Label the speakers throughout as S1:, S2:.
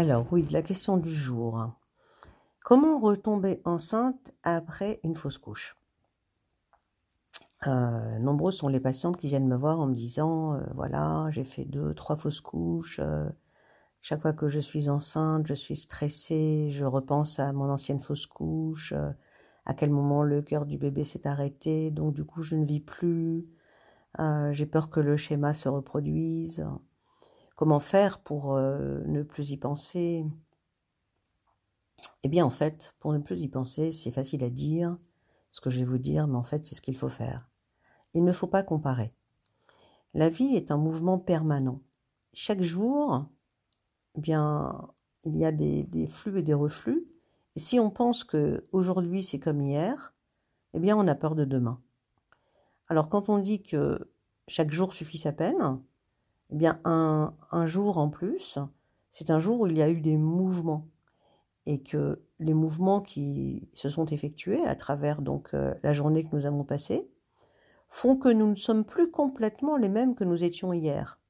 S1: Alors oui, la question du jour. Comment retomber enceinte après une fausse couche? Euh, Nombreux sont les patientes qui viennent me voir en me disant, euh, voilà, j'ai fait deux, trois fausses couches. euh, chaque fois que je suis enceinte, je suis stressée, je repense à mon ancienne fausse couche, euh, à quel moment le cœur du bébé s'est arrêté, donc du coup je ne vis plus. j'ai peur que le schéma se reproduise. Comment faire pour euh, ne plus y penser? Eh bien, en fait, pour ne plus y penser, c'est facile à dire, ce que je vais vous dire, mais en fait, c'est ce qu'il faut faire. Il ne faut pas comparer. La vie est un mouvement permanent. Chaque jour, eh bien, il y a des, flux et des reflux. Et si on pense que aujourd'hui c'est comme hier, eh bien, on a peur de demain. Alors, quand on dit que chaque jour suffit sa peine, eh bien, un, jour en plus, c'est un jour où il y a eu des mouvements et que les mouvements qui se sont effectués à travers donc euh, la journée que nous avons passée font que nous ne sommes plus complètement les mêmes que nous étions hier.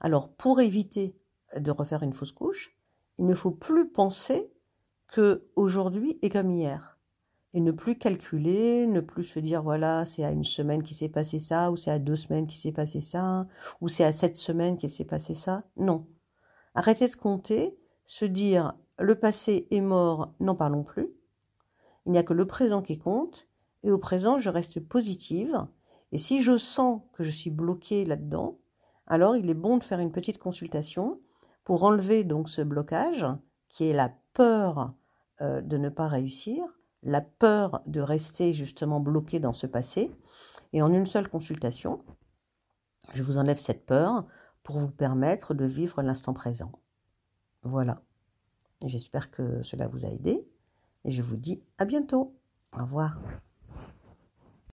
S1: Alors, pour éviter de refaire une fausse couche, il ne faut plus penser que aujourd'hui est comme hier et ne plus calculer, ne plus se dire voilà, c'est à une semaine qui s'est passé ça, ou c'est à deux semaines qui s'est passé ça, ou c'est à sept semaines qu'il s'est passé ça. Non. Arrêtez de compter, se dire le passé est mort, n'en parlons plus. Il n'y a que le présent qui compte, et au présent, je reste positive. Et si je sens que je suis bloquée là-dedans, alors il est bon de faire une petite consultation pour enlever donc ce blocage, qui est la peur euh, de ne pas réussir, la peur de rester justement bloqué dans ce passé. Et en une seule consultation, je vous enlève cette peur pour vous permettre de vivre l'instant présent. Voilà. J'espère que cela vous a aidé et je vous dis à bientôt. Au revoir.